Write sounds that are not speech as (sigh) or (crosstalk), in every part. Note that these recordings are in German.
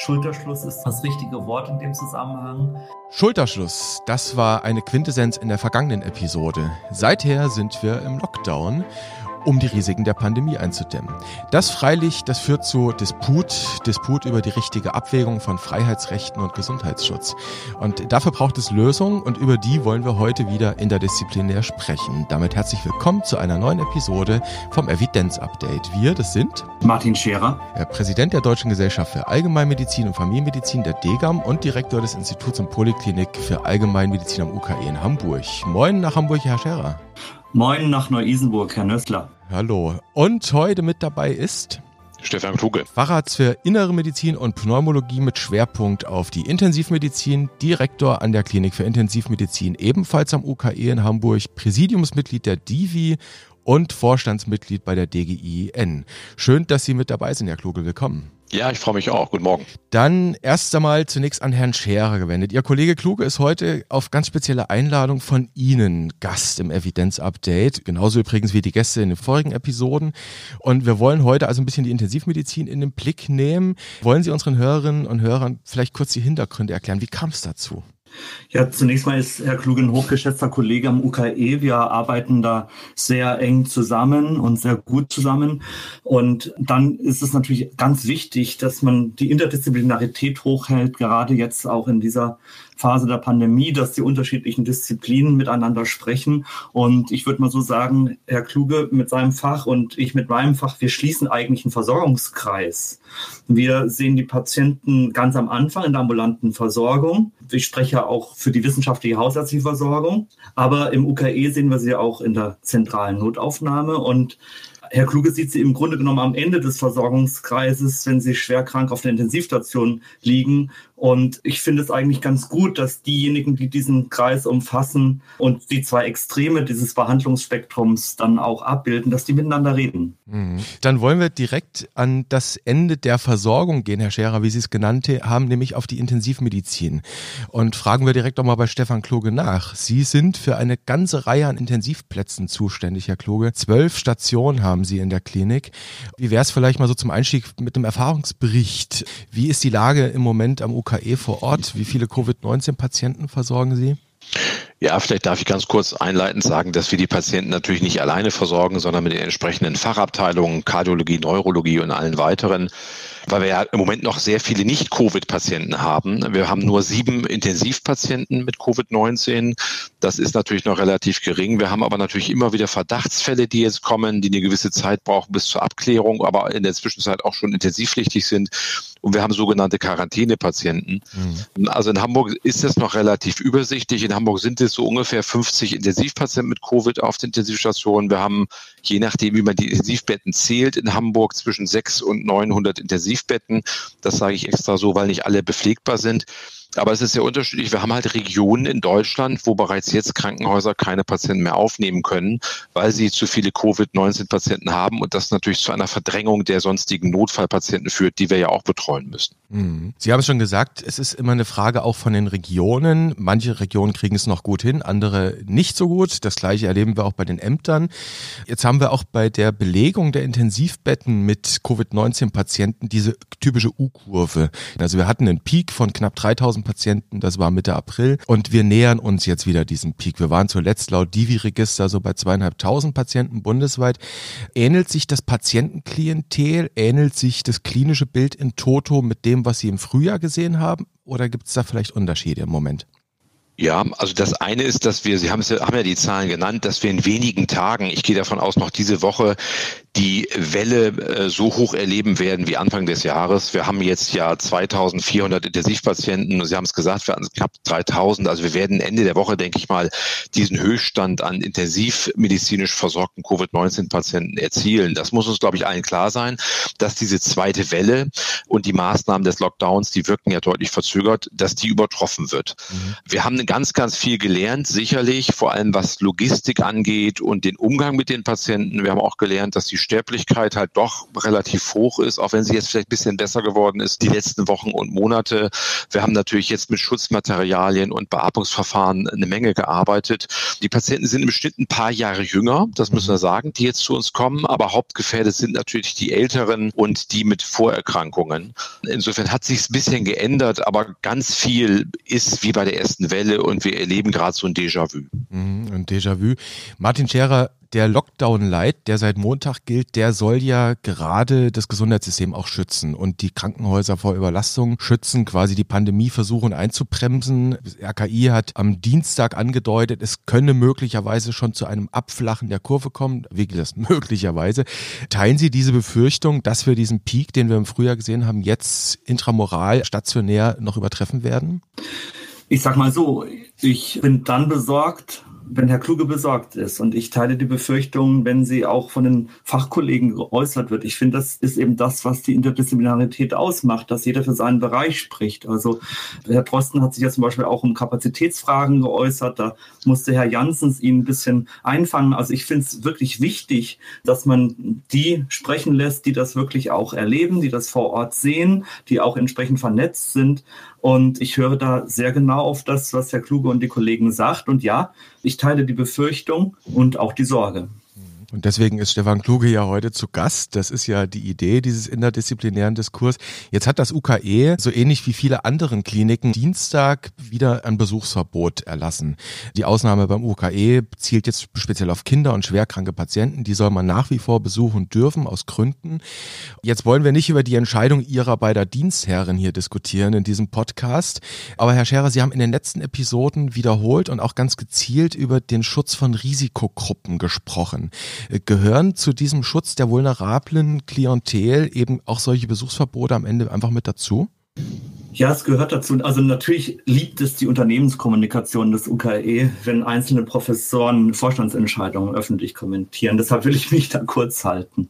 Schulterschluss ist das richtige Wort in dem Zusammenhang. Schulterschluss, das war eine Quintessenz in der vergangenen Episode. Seither sind wir im Lockdown um die Risiken der Pandemie einzudämmen. Das freilich, das führt zu Disput, Disput über die richtige Abwägung von Freiheitsrechten und Gesundheitsschutz. Und dafür braucht es Lösungen und über die wollen wir heute wieder interdisziplinär sprechen. Damit herzlich willkommen zu einer neuen Episode vom Evidenz-Update. Wir, das sind Martin Scherer, der Präsident der Deutschen Gesellschaft für Allgemeinmedizin und Familienmedizin der DGAM und Direktor des Instituts und Poliklinik für Allgemeinmedizin am UKE in Hamburg. Moin nach Hamburg, Herr Scherer. Moin nach Neu-Isenburg, Herr Nössler. Hallo. Und heute mit dabei ist Stefan Kluge. Facharzt für Innere Medizin und Pneumologie mit Schwerpunkt auf die Intensivmedizin, Direktor an der Klinik für Intensivmedizin ebenfalls am UKE in Hamburg, Präsidiumsmitglied der DIVI und Vorstandsmitglied bei der DGIN. Schön, dass Sie mit dabei sind, Herr Kluge. Willkommen. Ja, ich freue mich auch. Guten Morgen. Dann erst einmal zunächst an Herrn Scherer gewendet. Ihr Kollege Kluge ist heute auf ganz spezielle Einladung von Ihnen Gast im Evidenz-Update. Genauso übrigens wie die Gäste in den vorigen Episoden. Und wir wollen heute also ein bisschen die Intensivmedizin in den Blick nehmen. Wollen Sie unseren Hörerinnen und Hörern vielleicht kurz die Hintergründe erklären? Wie kam es dazu? Ja, zunächst mal ist Herr Kluge ein hochgeschätzter Kollege am UKE. Wir arbeiten da sehr eng zusammen und sehr gut zusammen. Und dann ist es natürlich ganz wichtig, dass man die Interdisziplinarität hochhält, gerade jetzt auch in dieser Phase der Pandemie, dass die unterschiedlichen Disziplinen miteinander sprechen. Und ich würde mal so sagen, Herr Kluge mit seinem Fach und ich mit meinem Fach, wir schließen eigentlich einen Versorgungskreis. Wir sehen die Patienten ganz am Anfang in der ambulanten Versorgung. Ich spreche auch für die wissenschaftliche hausärztliche Versorgung. Aber im UKE sehen wir sie auch in der zentralen Notaufnahme. Und Herr Kluge sieht sie im Grunde genommen am Ende des Versorgungskreises, wenn sie schwer krank auf der Intensivstation liegen und ich finde es eigentlich ganz gut, dass diejenigen, die diesen Kreis umfassen und die zwei Extreme dieses Behandlungsspektrums dann auch abbilden, dass die miteinander reden. Mhm. Dann wollen wir direkt an das Ende der Versorgung gehen, Herr Scherer, wie Sie es genannt haben, nämlich auf die Intensivmedizin. Und fragen wir direkt auch mal bei Stefan Kloge nach. Sie sind für eine ganze Reihe an Intensivplätzen zuständig, Herr Kloge. Zwölf Stationen haben Sie in der Klinik. Wie wäre es vielleicht mal so zum Einstieg mit einem Erfahrungsbericht? Wie ist die Lage im Moment am UK UKE vor Ort. Wie viele Covid-19-Patienten versorgen Sie? Ja, vielleicht darf ich ganz kurz einleitend sagen, dass wir die Patienten natürlich nicht alleine versorgen, sondern mit den entsprechenden Fachabteilungen, Kardiologie, Neurologie und allen weiteren weil wir ja im Moment noch sehr viele Nicht-Covid-Patienten haben. Wir haben nur sieben Intensivpatienten mit Covid-19. Das ist natürlich noch relativ gering. Wir haben aber natürlich immer wieder Verdachtsfälle, die jetzt kommen, die eine gewisse Zeit brauchen bis zur Abklärung, aber in der Zwischenzeit auch schon intensivpflichtig sind. Und wir haben sogenannte Quarantänepatienten. Mhm. Also in Hamburg ist das noch relativ übersichtlich. In Hamburg sind es so ungefähr 50 Intensivpatienten mit Covid auf den Intensivstationen. Wir haben, je nachdem, wie man die Intensivbetten zählt, in Hamburg zwischen 600 und 900 Intensivbetten. Das sage ich extra so, weil nicht alle bepflegbar sind. Aber es ist sehr unterschiedlich. Wir haben halt Regionen in Deutschland, wo bereits jetzt Krankenhäuser keine Patienten mehr aufnehmen können, weil sie zu viele Covid-19-Patienten haben und das natürlich zu einer Verdrängung der sonstigen Notfallpatienten führt, die wir ja auch betreuen müssen. Mhm. Sie haben es schon gesagt, es ist immer eine Frage auch von den Regionen. Manche Regionen kriegen es noch gut hin, andere nicht so gut. Das gleiche erleben wir auch bei den Ämtern. Jetzt haben wir auch bei der Belegung der Intensivbetten mit Covid-19-Patienten diese typische U-Kurve. Also wir hatten einen Peak von knapp 3000 1000 Patienten, das war Mitte April. Und wir nähern uns jetzt wieder diesem Peak. Wir waren zuletzt laut Divi-Register so bei zweieinhalbtausend Patienten bundesweit. Ähnelt sich das Patientenklientel, ähnelt sich das klinische Bild in Toto mit dem, was Sie im Frühjahr gesehen haben? Oder gibt es da vielleicht Unterschiede im Moment? Ja, also das eine ist, dass wir, Sie haben, es, haben ja die Zahlen genannt, dass wir in wenigen Tagen, ich gehe davon aus, noch diese Woche die Welle äh, so hoch erleben werden wie Anfang des Jahres. Wir haben jetzt ja 2400 Intensivpatienten. Sie haben es gesagt, wir hatten knapp 3000. Also wir werden Ende der Woche, denke ich mal, diesen Höchststand an intensivmedizinisch versorgten Covid-19-Patienten erzielen. Das muss uns, glaube ich, allen klar sein, dass diese zweite Welle und die Maßnahmen des Lockdowns, die wirken ja deutlich verzögert, dass die übertroffen wird. Mhm. Wir haben einen ganz, ganz viel gelernt, sicherlich, vor allem was Logistik angeht und den Umgang mit den Patienten. Wir haben auch gelernt, dass die Sterblichkeit halt doch relativ hoch ist, auch wenn sie jetzt vielleicht ein bisschen besser geworden ist, die letzten Wochen und Monate. Wir haben natürlich jetzt mit Schutzmaterialien und Beatmungsverfahren eine Menge gearbeitet. Die Patienten sind im Schnitt ein paar Jahre jünger, das müssen wir sagen, die jetzt zu uns kommen, aber hauptgefährdet sind natürlich die Älteren und die mit Vorerkrankungen. Insofern hat sich ein bisschen geändert, aber ganz viel ist wie bei der ersten Welle und wir erleben gerade so ein Déjà-vu. Mhm, ein Déjà-vu. Martin Scherer, der Lockdown-Light, der seit Montag gilt, der soll ja gerade das Gesundheitssystem auch schützen und die Krankenhäuser vor Überlastung schützen, quasi die Pandemie versuchen einzubremsen. Das RKI hat am Dienstag angedeutet, es könne möglicherweise schon zu einem Abflachen der Kurve kommen. Wie geht das (laughs) möglicherweise? Teilen Sie diese Befürchtung, dass wir diesen Peak, den wir im Frühjahr gesehen haben, jetzt intramoral stationär noch übertreffen werden? Ich sag mal so, ich bin dann besorgt, wenn Herr Kluge besorgt ist. Und ich teile die Befürchtung, wenn sie auch von den Fachkollegen geäußert wird. Ich finde, das ist eben das, was die Interdisziplinarität ausmacht, dass jeder für seinen Bereich spricht. Also Herr Drosten hat sich ja zum Beispiel auch um Kapazitätsfragen geäußert. Da musste Herr Janssens ihn ein bisschen einfangen. Also ich finde es wirklich wichtig, dass man die sprechen lässt, die das wirklich auch erleben, die das vor Ort sehen, die auch entsprechend vernetzt sind. Und ich höre da sehr genau auf das, was Herr Kluge und die Kollegen sagt. Und ja, ich teile die Befürchtung und auch die Sorge. Und deswegen ist Stefan Kluge ja heute zu Gast. Das ist ja die Idee dieses interdisziplinären Diskurs. Jetzt hat das UKE, so ähnlich wie viele anderen Kliniken, Dienstag wieder ein Besuchsverbot erlassen. Die Ausnahme beim UKE zielt jetzt speziell auf Kinder und schwerkranke Patienten. Die soll man nach wie vor besuchen dürfen, aus Gründen. Jetzt wollen wir nicht über die Entscheidung Ihrer beider Dienstherren hier diskutieren in diesem Podcast. Aber Herr Scherer, Sie haben in den letzten Episoden wiederholt und auch ganz gezielt über den Schutz von Risikogruppen gesprochen. Gehören zu diesem Schutz der vulnerablen Klientel eben auch solche Besuchsverbote am Ende einfach mit dazu? Ja, es gehört dazu. Also natürlich liebt es die Unternehmenskommunikation des UKE, wenn einzelne Professoren Vorstandsentscheidungen öffentlich kommentieren. Deshalb will ich mich da kurz halten.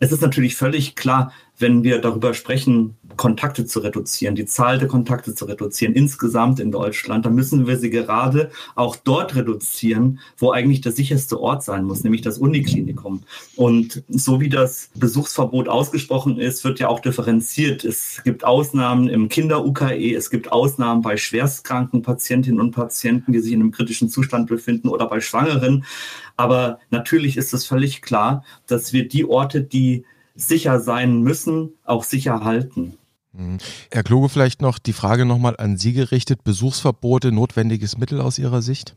Es ist natürlich völlig klar, wenn wir darüber sprechen, Kontakte zu reduzieren, die Zahl der Kontakte zu reduzieren, insgesamt in Deutschland, dann müssen wir sie gerade auch dort reduzieren, wo eigentlich der sicherste Ort sein muss, nämlich das Uniklinikum. Und so wie das Besuchsverbot ausgesprochen ist, wird ja auch differenziert. Es gibt Ausnahmen im Kinder-UKE, es gibt Ausnahmen bei schwerstkranken Patientinnen und Patienten, die sich in einem kritischen Zustand befinden oder bei Schwangeren. Aber natürlich ist es völlig klar, dass wir die Orte, die sicher sein müssen, auch sicher halten. Mhm. Herr Kluge, vielleicht noch die Frage nochmal an Sie gerichtet. Besuchsverbote, notwendiges Mittel aus Ihrer Sicht?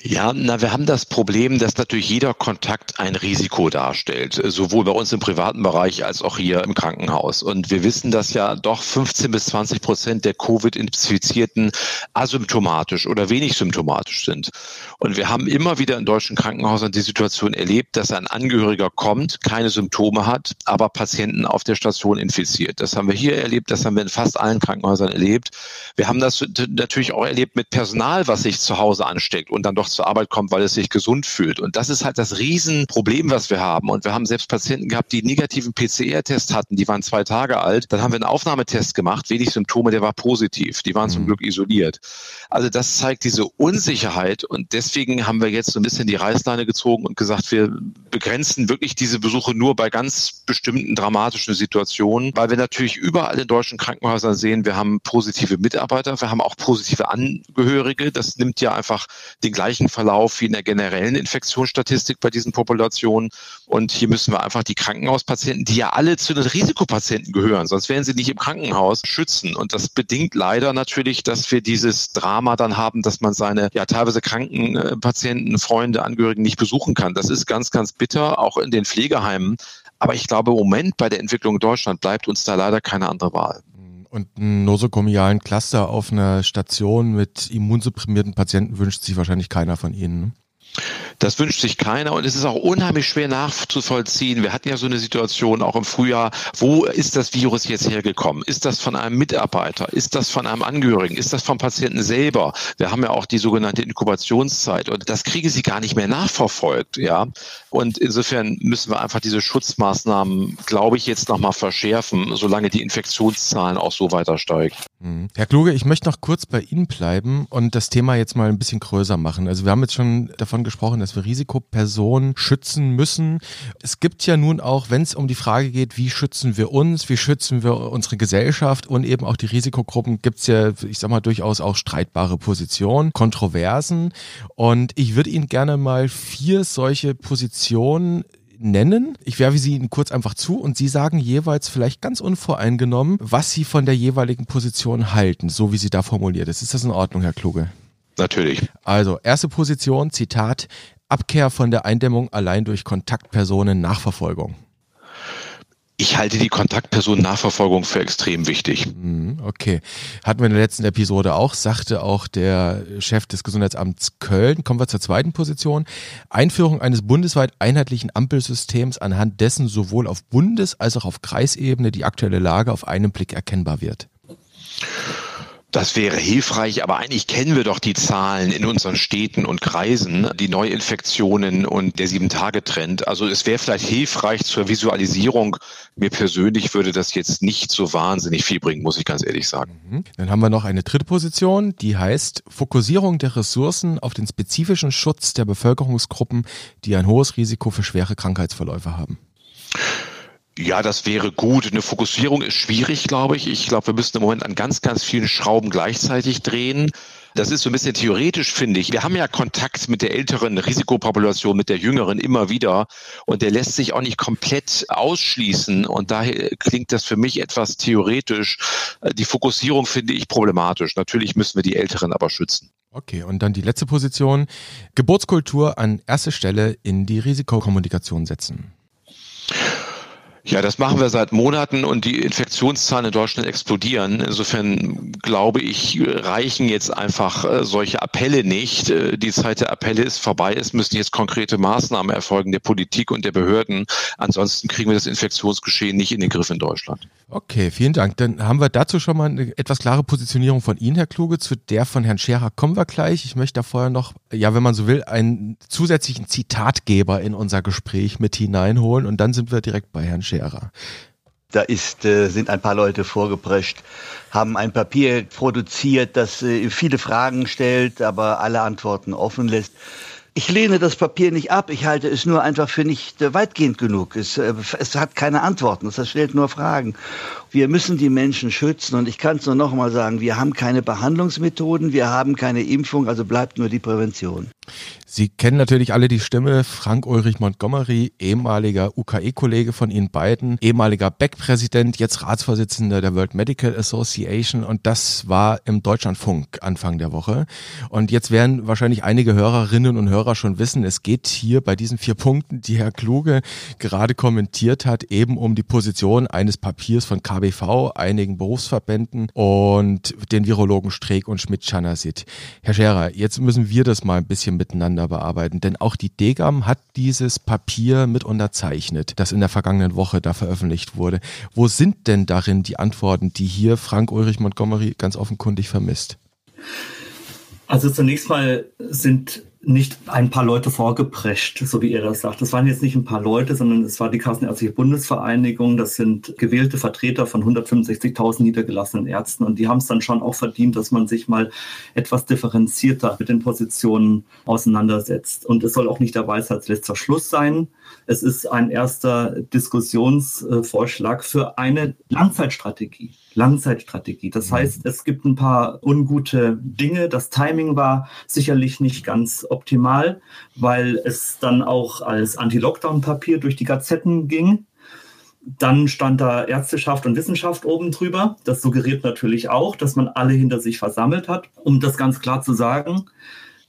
Ja, na, wir haben das Problem, dass natürlich jeder Kontakt ein Risiko darstellt, sowohl bei uns im privaten Bereich als auch hier im Krankenhaus. Und wir wissen, dass ja doch 15 bis 20 Prozent der Covid-Infizierten asymptomatisch oder wenig symptomatisch sind. Und wir haben immer wieder in deutschen Krankenhäusern die Situation erlebt, dass ein Angehöriger kommt, keine Symptome hat, aber Patienten auf der Station infiziert. Das haben wir hier erlebt, das haben wir in fast allen Krankenhäusern erlebt. Wir haben das natürlich auch erlebt mit Personal, was sich zu Hause ansteckt und dann doch zur Arbeit kommt, weil es sich gesund fühlt. Und das ist halt das Riesenproblem, was wir haben. Und wir haben selbst Patienten gehabt, die negativen PCR-Test hatten, die waren zwei Tage alt. Dann haben wir einen Aufnahmetest gemacht, wenig Symptome, der war positiv. Die waren mhm. zum Glück isoliert. Also das zeigt diese Unsicherheit und deswegen haben wir jetzt so ein bisschen die Reißleine gezogen und gesagt, wir begrenzen wirklich diese Besuche nur bei ganz bestimmten dramatischen Situationen, weil wir natürlich überall in deutschen Krankenhäusern sehen, wir haben positive Mitarbeiter, wir haben auch positive Angehörige. Das nimmt ja einfach den gleichen gleichen Verlauf wie in der generellen Infektionsstatistik bei diesen Populationen. Und hier müssen wir einfach die Krankenhauspatienten, die ja alle zu den Risikopatienten gehören, sonst wären sie nicht im Krankenhaus, schützen. Und das bedingt leider natürlich, dass wir dieses Drama dann haben, dass man seine ja teilweise kranken äh, Patienten, Freunde, Angehörigen nicht besuchen kann. Das ist ganz, ganz bitter, auch in den Pflegeheimen. Aber ich glaube, im Moment bei der Entwicklung in Deutschland bleibt uns da leider keine andere Wahl. Und einen nosokomialen Cluster auf einer Station mit immunsupprimierten Patienten wünscht sich wahrscheinlich keiner von Ihnen. Ne? Das wünscht sich keiner und es ist auch unheimlich schwer nachzuvollziehen. Wir hatten ja so eine Situation auch im Frühjahr. Wo ist das Virus jetzt hergekommen? Ist das von einem Mitarbeiter? Ist das von einem Angehörigen? Ist das vom Patienten selber? Wir haben ja auch die sogenannte Inkubationszeit und das kriegen sie gar nicht mehr nachverfolgt, ja. Und insofern müssen wir einfach diese Schutzmaßnahmen, glaube ich, jetzt nochmal verschärfen, solange die Infektionszahlen auch so weiter steigen. Mhm. Herr Kluge, ich möchte noch kurz bei Ihnen bleiben und das Thema jetzt mal ein bisschen größer machen. Also wir haben jetzt schon davon gesprochen, dass wir Risikopersonen schützen müssen. Es gibt ja nun auch, wenn es um die Frage geht, wie schützen wir uns, wie schützen wir unsere Gesellschaft und eben auch die Risikogruppen, gibt es ja, ich sag mal, durchaus auch streitbare Positionen, Kontroversen. Und ich würde Ihnen gerne mal vier solche Positionen nennen. Ich werfe sie Ihnen kurz einfach zu und Sie sagen jeweils vielleicht ganz unvoreingenommen, was Sie von der jeweiligen Position halten, so wie sie da formuliert ist. Ist das in Ordnung, Herr Kluge? Natürlich. Also, erste Position, Zitat, Abkehr von der Eindämmung allein durch Kontaktpersonen Nachverfolgung. Ich halte die Kontaktpersonennachverfolgung für extrem wichtig. Mhm, okay. Hatten wir in der letzten Episode auch, sagte auch der Chef des Gesundheitsamts Köln. Kommen wir zur zweiten Position. Einführung eines bundesweit einheitlichen Ampelsystems, anhand dessen sowohl auf Bundes- als auch auf Kreisebene die aktuelle Lage auf einen Blick erkennbar wird. Das wäre hilfreich, aber eigentlich kennen wir doch die Zahlen in unseren Städten und Kreisen, die Neuinfektionen und der Sieben-Tage-Trend. Also es wäre vielleicht hilfreich zur Visualisierung. Mir persönlich würde das jetzt nicht so wahnsinnig viel bringen, muss ich ganz ehrlich sagen. Mhm. Dann haben wir noch eine dritte Position, die heißt Fokussierung der Ressourcen auf den spezifischen Schutz der Bevölkerungsgruppen, die ein hohes Risiko für schwere Krankheitsverläufe haben. Ja, das wäre gut. Eine Fokussierung ist schwierig, glaube ich. Ich glaube, wir müssen im Moment an ganz, ganz vielen Schrauben gleichzeitig drehen. Das ist so ein bisschen theoretisch, finde ich. Wir haben ja Kontakt mit der älteren Risikopopulation, mit der jüngeren immer wieder. Und der lässt sich auch nicht komplett ausschließen. Und daher klingt das für mich etwas theoretisch. Die Fokussierung finde ich problematisch. Natürlich müssen wir die Älteren aber schützen. Okay, und dann die letzte Position. Geburtskultur an erste Stelle in die Risikokommunikation setzen. Ja, das machen wir seit Monaten und die Infektionszahlen in Deutschland explodieren. Insofern glaube ich, reichen jetzt einfach äh, solche Appelle nicht. Äh, die Zeit der Appelle ist vorbei. Es müssen jetzt konkrete Maßnahmen erfolgen der Politik und der Behörden. Ansonsten kriegen wir das Infektionsgeschehen nicht in den Griff in Deutschland. Okay, vielen Dank. Dann haben wir dazu schon mal eine etwas klare Positionierung von Ihnen, Herr Kluge. Zu der von Herrn Scherer kommen wir gleich. Ich möchte da vorher noch, ja, wenn man so will, einen zusätzlichen Zitatgeber in unser Gespräch mit hineinholen und dann sind wir direkt bei Herrn Scherer. Da ist, äh, sind ein paar Leute vorgeprescht, haben ein Papier produziert, das äh, viele Fragen stellt, aber alle Antworten offen lässt. Ich lehne das Papier nicht ab, ich halte es nur einfach für nicht äh, weitgehend genug. Es, äh, es hat keine Antworten, es stellt nur Fragen. Wir müssen die Menschen schützen und ich kann es nur noch mal sagen, wir haben keine Behandlungsmethoden, wir haben keine Impfung, also bleibt nur die Prävention. Sie kennen natürlich alle die Stimme Frank Ulrich Montgomery, ehemaliger UKE-Kollege von Ihnen beiden, ehemaliger Beck-Präsident, jetzt Ratsvorsitzender der World Medical Association und das war im Deutschlandfunk Anfang der Woche. Und jetzt werden wahrscheinlich einige Hörerinnen und Hörer schon wissen, es geht hier bei diesen vier Punkten, die Herr Kluge gerade kommentiert hat, eben um die Position eines Papiers von KBV, einigen Berufsverbänden und den Virologen Streeck und Schmidt-Chanasit. Herr Scherer, jetzt müssen wir das mal ein bisschen miteinander bearbeiten. Denn auch die DGAM hat dieses Papier mit unterzeichnet, das in der vergangenen Woche da veröffentlicht wurde. Wo sind denn darin die Antworten, die hier Frank Ulrich Montgomery ganz offenkundig vermisst? Also zunächst mal sind nicht ein paar Leute vorgeprescht, so wie ihr das sagt. Das waren jetzt nicht ein paar Leute, sondern es war die Kassenärztliche Bundesvereinigung. Das sind gewählte Vertreter von 165.000 niedergelassenen Ärzten. Und die haben es dann schon auch verdient, dass man sich mal etwas differenzierter mit den Positionen auseinandersetzt. Und es soll auch nicht der Weisheit letzter Schluss sein. Es ist ein erster Diskussionsvorschlag für eine Langzeitstrategie. Langzeitstrategie. Das mhm. heißt, es gibt ein paar ungute Dinge. Das Timing war sicherlich nicht ganz optimal, weil es dann auch als Anti-Lockdown-Papier durch die Gazetten ging. Dann stand da Ärzteschaft und Wissenschaft oben drüber. Das suggeriert natürlich auch, dass man alle hinter sich versammelt hat. Um das ganz klar zu sagen,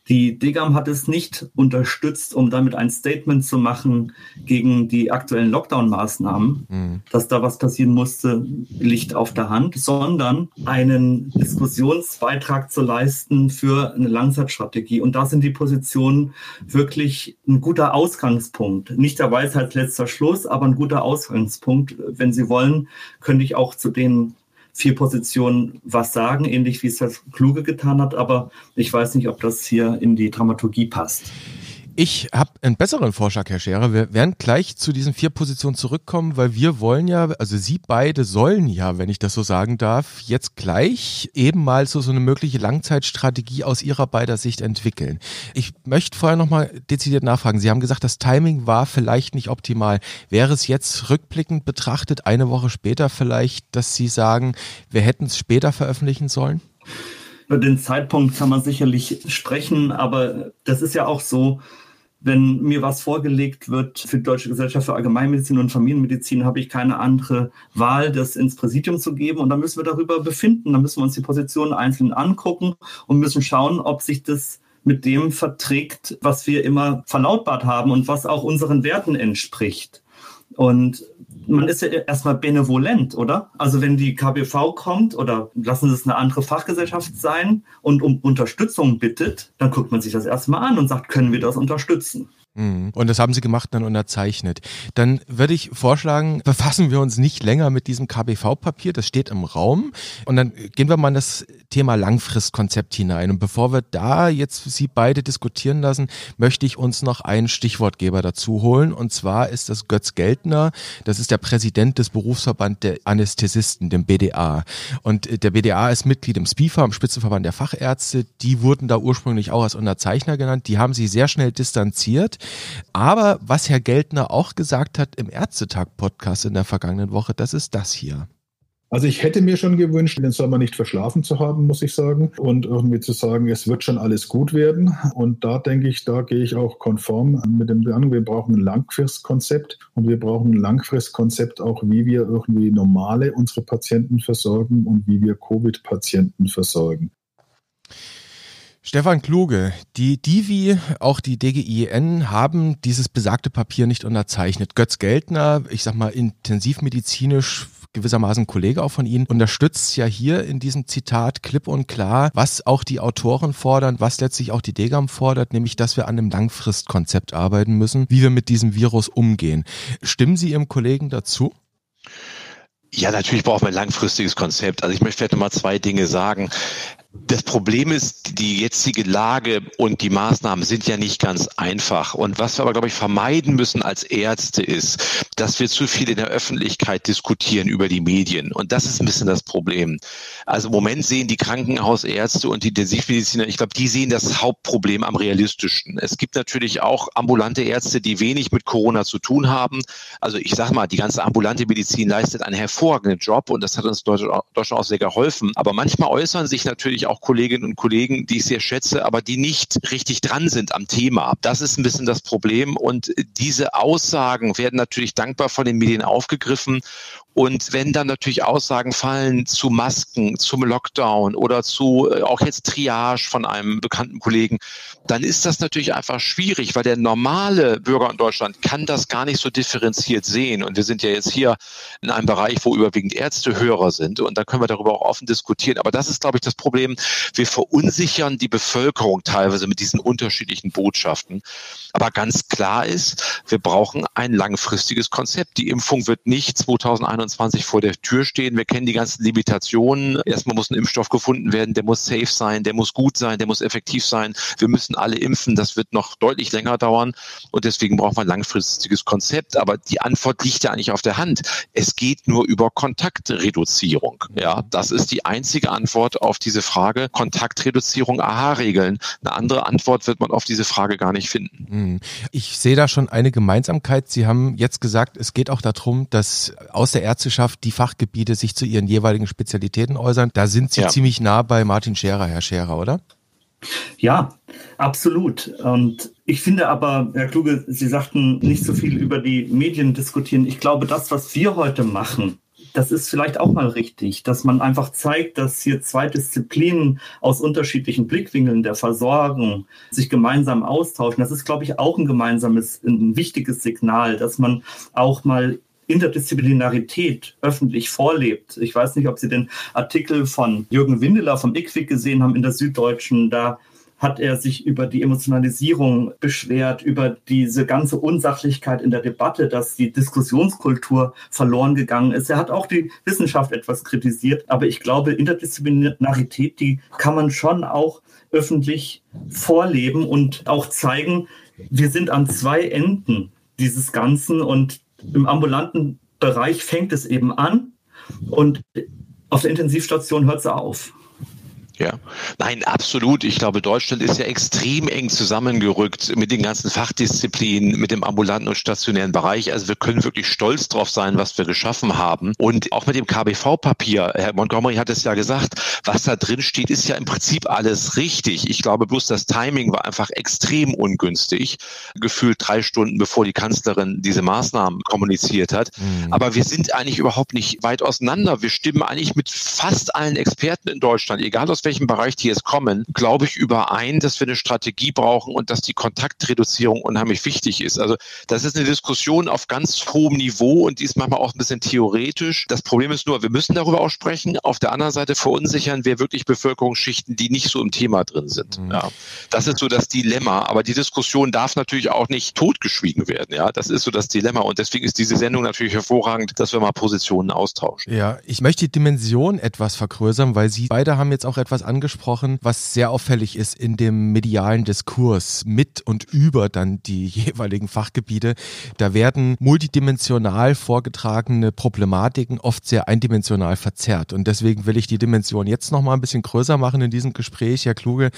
die DGAM hat es nicht unterstützt, um damit ein Statement zu machen gegen die aktuellen Lockdown-Maßnahmen, mhm. dass da was passieren musste, liegt auf der Hand, sondern einen Diskussionsbeitrag zu leisten für eine Langzeitstrategie. Und da sind die Positionen wirklich ein guter Ausgangspunkt. Nicht der Weisheit letzter Schluss, aber ein guter Ausgangspunkt. Wenn Sie wollen, könnte ich auch zu den vier Positionen was sagen, ähnlich wie es das Kluge getan hat, aber ich weiß nicht, ob das hier in die Dramaturgie passt. Ich habe einen besseren Vorschlag, Herr Scherer. Wir werden gleich zu diesen vier Positionen zurückkommen, weil wir wollen ja, also Sie beide sollen ja, wenn ich das so sagen darf, jetzt gleich eben mal so, so eine mögliche Langzeitstrategie aus Ihrer beider Sicht entwickeln. Ich möchte vorher nochmal dezidiert nachfragen. Sie haben gesagt, das Timing war vielleicht nicht optimal. Wäre es jetzt rückblickend betrachtet, eine Woche später vielleicht, dass Sie sagen, wir hätten es später veröffentlichen sollen? Über den Zeitpunkt kann man sicherlich sprechen, aber das ist ja auch so, wenn mir was vorgelegt wird für die Deutsche Gesellschaft für Allgemeinmedizin und Familienmedizin, habe ich keine andere Wahl, das ins Präsidium zu geben. Und dann müssen wir darüber befinden. Dann müssen wir uns die Positionen einzeln angucken und müssen schauen, ob sich das mit dem verträgt, was wir immer verlautbart haben und was auch unseren Werten entspricht. Und man ist ja erstmal benevolent, oder? Also wenn die KBV kommt oder lassen Sie es eine andere Fachgesellschaft sein und um Unterstützung bittet, dann guckt man sich das erstmal an und sagt, können wir das unterstützen? Mhm. Und das haben sie gemacht, dann unterzeichnet. Dann würde ich vorschlagen, (laughs) befassen wir uns nicht länger mit diesem KBV-Papier, das steht im Raum. Und dann gehen wir mal in das Thema Langfristkonzept hinein. Und bevor wir da jetzt Sie beide diskutieren lassen, möchte ich uns noch einen Stichwortgeber dazu holen. Und zwar ist das Götz Geltner. Das ist der Präsident des Berufsverband der Anästhesisten, dem BDA. Und der BDA ist Mitglied im SPIFA, im Spitzenverband der Fachärzte. Die wurden da ursprünglich auch als Unterzeichner genannt. Die haben sich sehr schnell distanziert. Aber was Herr Geltner auch gesagt hat im Ärztetag-Podcast in der vergangenen Woche, das ist das hier. Also ich hätte mir schon gewünscht, den Sommer nicht verschlafen zu haben, muss ich sagen. Und irgendwie zu sagen, es wird schon alles gut werden. Und da denke ich, da gehe ich auch konform mit dem Gedanken, wir brauchen ein Langfristkonzept und wir brauchen ein Langfristkonzept auch, wie wir irgendwie normale unsere Patienten versorgen und wie wir Covid-Patienten versorgen. Stefan Kluge, die Divi, auch die DGIN haben dieses besagte Papier nicht unterzeichnet. Götz Geldner, ich sag mal intensivmedizinisch gewissermaßen Kollege auch von Ihnen, unterstützt ja hier in diesem Zitat klipp und klar, was auch die Autoren fordern, was letztlich auch die DGAM fordert, nämlich, dass wir an einem Langfristkonzept arbeiten müssen, wie wir mit diesem Virus umgehen. Stimmen Sie Ihrem Kollegen dazu? Ja, natürlich brauchen wir ein langfristiges Konzept. Also ich möchte vielleicht nochmal zwei Dinge sagen. Das Problem ist, die jetzige Lage und die Maßnahmen sind ja nicht ganz einfach. Und was wir aber, glaube ich, vermeiden müssen als Ärzte ist, dass wir zu viel in der Öffentlichkeit diskutieren über die Medien. Und das ist ein bisschen das Problem. Also im Moment sehen die Krankenhausärzte und die Intensivmediziner, ich glaube, die sehen das Hauptproblem am realistischen. Es gibt natürlich auch ambulante Ärzte, die wenig mit Corona zu tun haben. Also ich sage mal, die ganze ambulante Medizin leistet einen hervorragenden Job und das hat uns Deutschland auch sehr geholfen. Aber manchmal äußern sich natürlich natürlich auch Kolleginnen und Kollegen, die ich sehr schätze, aber die nicht richtig dran sind am Thema. Das ist ein bisschen das Problem. Und diese Aussagen werden natürlich dankbar von den Medien aufgegriffen und wenn dann natürlich Aussagen fallen zu Masken, zum Lockdown oder zu äh, auch jetzt Triage von einem bekannten Kollegen, dann ist das natürlich einfach schwierig, weil der normale Bürger in Deutschland kann das gar nicht so differenziert sehen. Und wir sind ja jetzt hier in einem Bereich, wo überwiegend Ärztehörer sind. Und da können wir darüber auch offen diskutieren. Aber das ist, glaube ich, das Problem. Wir verunsichern die Bevölkerung teilweise mit diesen unterschiedlichen Botschaften. Aber ganz klar ist, wir brauchen ein langfristiges Konzept. Die Impfung wird nicht 2021 vor der Tür stehen. Wir kennen die ganzen Limitationen. Erstmal muss ein Impfstoff gefunden werden, der muss safe sein, der muss gut sein, der muss effektiv sein. Wir müssen alle impfen. Das wird noch deutlich länger dauern. Und deswegen brauchen wir ein langfristiges Konzept. Aber die Antwort liegt ja eigentlich auf der Hand. Es geht nur über Kontaktreduzierung. Ja, das ist die einzige Antwort auf diese Frage. Kontaktreduzierung, Aha-Regeln. Eine andere Antwort wird man auf diese Frage gar nicht finden. Hm. Ich sehe da schon eine Gemeinsamkeit. Sie haben jetzt gesagt, es geht auch darum, dass aus der Ärzteschaft die Fachgebiete sich zu ihren jeweiligen Spezialitäten äußern. Da sind Sie ja. ziemlich nah bei Martin Scherer, Herr Scherer, oder? Ja, absolut. Und ich finde aber, Herr Kluge, Sie sagten nicht so viel über die Medien diskutieren. Ich glaube, das, was wir heute machen, das ist vielleicht auch mal richtig, dass man einfach zeigt, dass hier zwei Disziplinen aus unterschiedlichen Blickwinkeln der Versorgung sich gemeinsam austauschen. Das ist, glaube ich, auch ein gemeinsames, ein wichtiges Signal, dass man auch mal Interdisziplinarität öffentlich vorlebt. Ich weiß nicht, ob Sie den Artikel von Jürgen Windeler vom IQWIC gesehen haben in der Süddeutschen. Da hat er sich über die Emotionalisierung beschwert, über diese ganze Unsachlichkeit in der Debatte, dass die Diskussionskultur verloren gegangen ist. Er hat auch die Wissenschaft etwas kritisiert, aber ich glaube, Interdisziplinarität, die kann man schon auch öffentlich vorleben und auch zeigen, wir sind an zwei Enden dieses Ganzen und im ambulanten Bereich fängt es eben an und auf der Intensivstation hört es auf. Ja, nein, absolut. Ich glaube, Deutschland ist ja extrem eng zusammengerückt mit den ganzen Fachdisziplinen, mit dem ambulanten und stationären Bereich. Also wir können wirklich stolz drauf sein, was wir geschaffen haben. Und auch mit dem KBV-Papier, Herr Montgomery hat es ja gesagt, was da drin steht, ist ja im Prinzip alles richtig. Ich glaube bloß, das Timing war einfach extrem ungünstig. Gefühlt drei Stunden, bevor die Kanzlerin diese Maßnahmen kommuniziert hat. Mhm. Aber wir sind eigentlich überhaupt nicht weit auseinander. Wir stimmen eigentlich mit fast allen Experten in Deutschland, egal aus welchem Bereich die jetzt kommen, glaube ich überein, dass wir eine Strategie brauchen und dass die Kontaktreduzierung unheimlich wichtig ist. Also das ist eine Diskussion auf ganz hohem Niveau und die ist manchmal auch ein bisschen theoretisch. Das Problem ist nur, wir müssen darüber auch sprechen. Auf der anderen Seite verunsichern wir wirklich Bevölkerungsschichten, die nicht so im Thema drin sind. Mhm. Ja. Das ist so das Dilemma. Aber die Diskussion darf natürlich auch nicht totgeschwiegen werden. Ja, das ist so das Dilemma. Und deswegen ist diese Sendung natürlich hervorragend, dass wir mal Positionen austauschen. Ja, ich möchte die Dimension etwas vergrößern, weil Sie beide haben jetzt auch etwas etwas angesprochen, was sehr auffällig ist in dem medialen Diskurs mit und über dann die (laughs) jeweiligen Fachgebiete. Da werden multidimensional vorgetragene Problematiken oft sehr eindimensional verzerrt. Und deswegen will ich die Dimension jetzt noch mal ein bisschen größer machen in diesem Gespräch, Herr Kluge.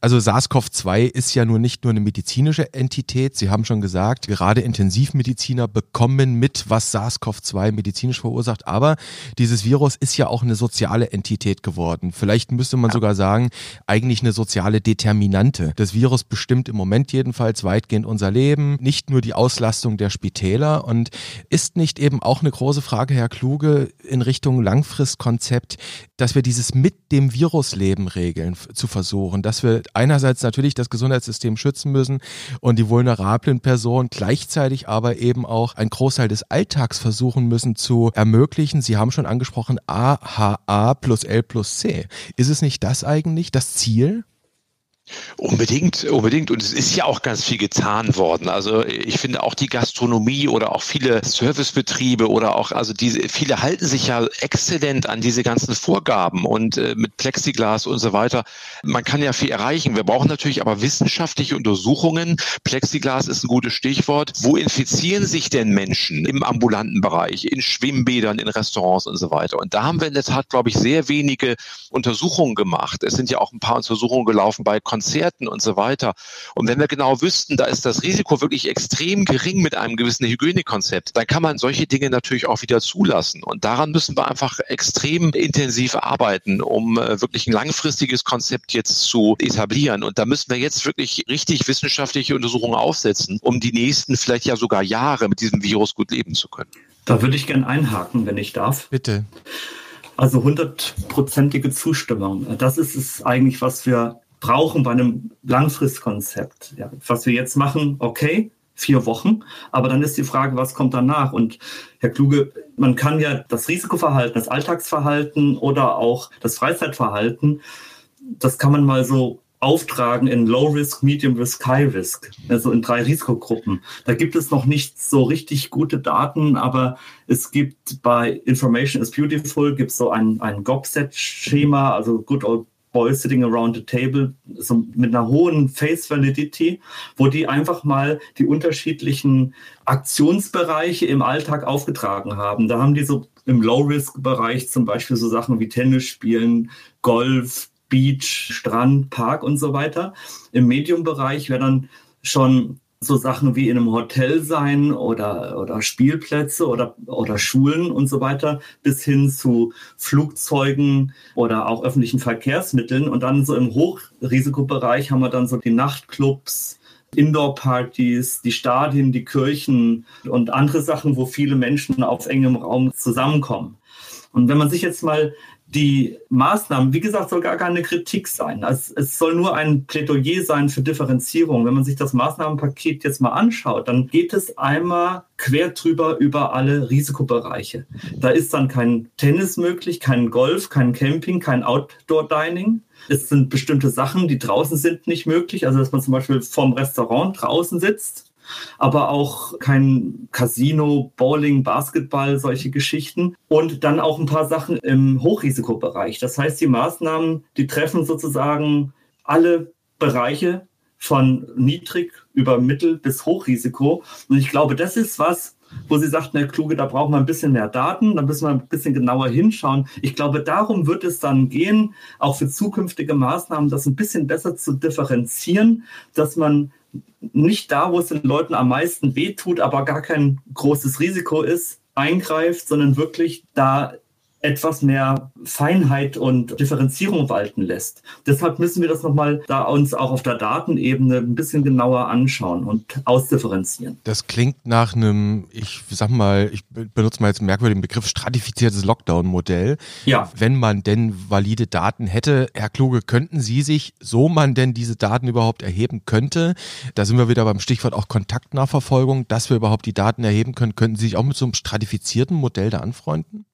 Also SARS-CoV-2 ist ja nur nicht nur eine medizinische Entität. Sie haben schon gesagt, gerade Intensivmediziner bekommen mit, was SARS-CoV-2 medizinisch verursacht. Aber dieses Virus ist ja auch eine soziale Entität geworden. Vielleicht müsste man man sogar sagen, eigentlich eine soziale Determinante. Das Virus bestimmt im Moment jedenfalls weitgehend unser Leben, nicht nur die Auslastung der Spitäler und ist nicht eben auch eine große Frage, Herr Kluge, in Richtung Langfristkonzept, dass wir dieses mit dem Virusleben regeln zu versuchen, dass wir einerseits natürlich das Gesundheitssystem schützen müssen und die vulnerablen Personen gleichzeitig aber eben auch einen Großteil des Alltags versuchen müssen zu ermöglichen. Sie haben schon angesprochen, AHA plus L plus C. Ist es nicht nicht das eigentlich das Ziel? Unbedingt, unbedingt. Und es ist ja auch ganz viel getan worden. Also ich finde auch die Gastronomie oder auch viele Servicebetriebe oder auch, also diese, viele halten sich ja exzellent an diese ganzen Vorgaben und äh, mit Plexiglas und so weiter. Man kann ja viel erreichen. Wir brauchen natürlich aber wissenschaftliche Untersuchungen. Plexiglas ist ein gutes Stichwort. Wo infizieren sich denn Menschen im ambulanten Bereich, in Schwimmbädern, in Restaurants und so weiter? Und da haben wir in der Tat, glaube ich, sehr wenige Untersuchungen gemacht. Es sind ja auch ein paar Untersuchungen gelaufen bei Kon Konzerten und so weiter. Und wenn wir genau wüssten, da ist das Risiko wirklich extrem gering mit einem gewissen Hygienekonzept, dann kann man solche Dinge natürlich auch wieder zulassen. Und daran müssen wir einfach extrem intensiv arbeiten, um äh, wirklich ein langfristiges Konzept jetzt zu etablieren. Und da müssen wir jetzt wirklich richtig wissenschaftliche Untersuchungen aufsetzen, um die nächsten vielleicht ja sogar Jahre mit diesem Virus gut leben zu können. Da würde ich gerne einhaken, wenn ich darf. Bitte. Also hundertprozentige Zustimmung. Das ist es eigentlich, was wir brauchen bei einem Langfristkonzept. Ja, was wir jetzt machen, okay, vier Wochen, aber dann ist die Frage, was kommt danach? Und Herr Kluge, man kann ja das Risikoverhalten, das Alltagsverhalten oder auch das Freizeitverhalten, das kann man mal so auftragen in Low Risk, Medium Risk, High Risk, also in drei Risikogruppen. Da gibt es noch nicht so richtig gute Daten, aber es gibt bei Information is Beautiful gibt es so ein, ein GOP-Set-Schema, also Good Old Boys Sitting Around the Table so mit einer hohen Face Validity, wo die einfach mal die unterschiedlichen Aktionsbereiche im Alltag aufgetragen haben. Da haben die so im Low-Risk-Bereich zum Beispiel so Sachen wie Tennis spielen, Golf, Beach, Strand, Park und so weiter. Im Medium-Bereich wäre dann schon so Sachen wie in einem Hotel sein oder, oder Spielplätze oder, oder Schulen und so weiter, bis hin zu Flugzeugen oder auch öffentlichen Verkehrsmitteln. Und dann so im Hochrisikobereich haben wir dann so die Nachtclubs, Indoor-Partys, die Stadien, die Kirchen und andere Sachen, wo viele Menschen auf engem Raum zusammenkommen. Und wenn man sich jetzt mal die Maßnahmen, wie gesagt, soll gar keine Kritik sein. Also es soll nur ein Plädoyer sein für Differenzierung. Wenn man sich das Maßnahmenpaket jetzt mal anschaut, dann geht es einmal quer drüber über alle Risikobereiche. Da ist dann kein Tennis möglich, kein Golf, kein Camping, kein Outdoor-Dining. Es sind bestimmte Sachen, die draußen sind, nicht möglich. Also dass man zum Beispiel vorm Restaurant draußen sitzt aber auch kein Casino, Bowling, Basketball, solche Geschichten. Und dann auch ein paar Sachen im Hochrisikobereich. Das heißt, die Maßnahmen, die treffen sozusagen alle Bereiche von niedrig über Mittel- bis Hochrisiko. Und ich glaube, das ist was, wo sie sagt, Herr Kluge, da brauchen wir ein bisschen mehr Daten, da müssen wir ein bisschen genauer hinschauen. Ich glaube, darum wird es dann gehen, auch für zukünftige Maßnahmen, das ein bisschen besser zu differenzieren, dass man nicht da, wo es den Leuten am meisten wehtut, aber gar kein großes Risiko ist, eingreift, sondern wirklich da etwas mehr Feinheit und Differenzierung walten lässt. Deshalb müssen wir das nochmal da uns auch auf der Datenebene ein bisschen genauer anschauen und ausdifferenzieren. Das klingt nach einem, ich sag mal, ich benutze mal jetzt einen merkwürdigen Begriff, stratifiziertes Lockdown-Modell. Ja. Wenn man denn valide Daten hätte, Herr Kluge, könnten Sie sich, so man denn diese Daten überhaupt erheben könnte, da sind wir wieder beim Stichwort auch Kontaktnachverfolgung, dass wir überhaupt die Daten erheben können, könnten Sie sich auch mit so einem stratifizierten Modell da anfreunden?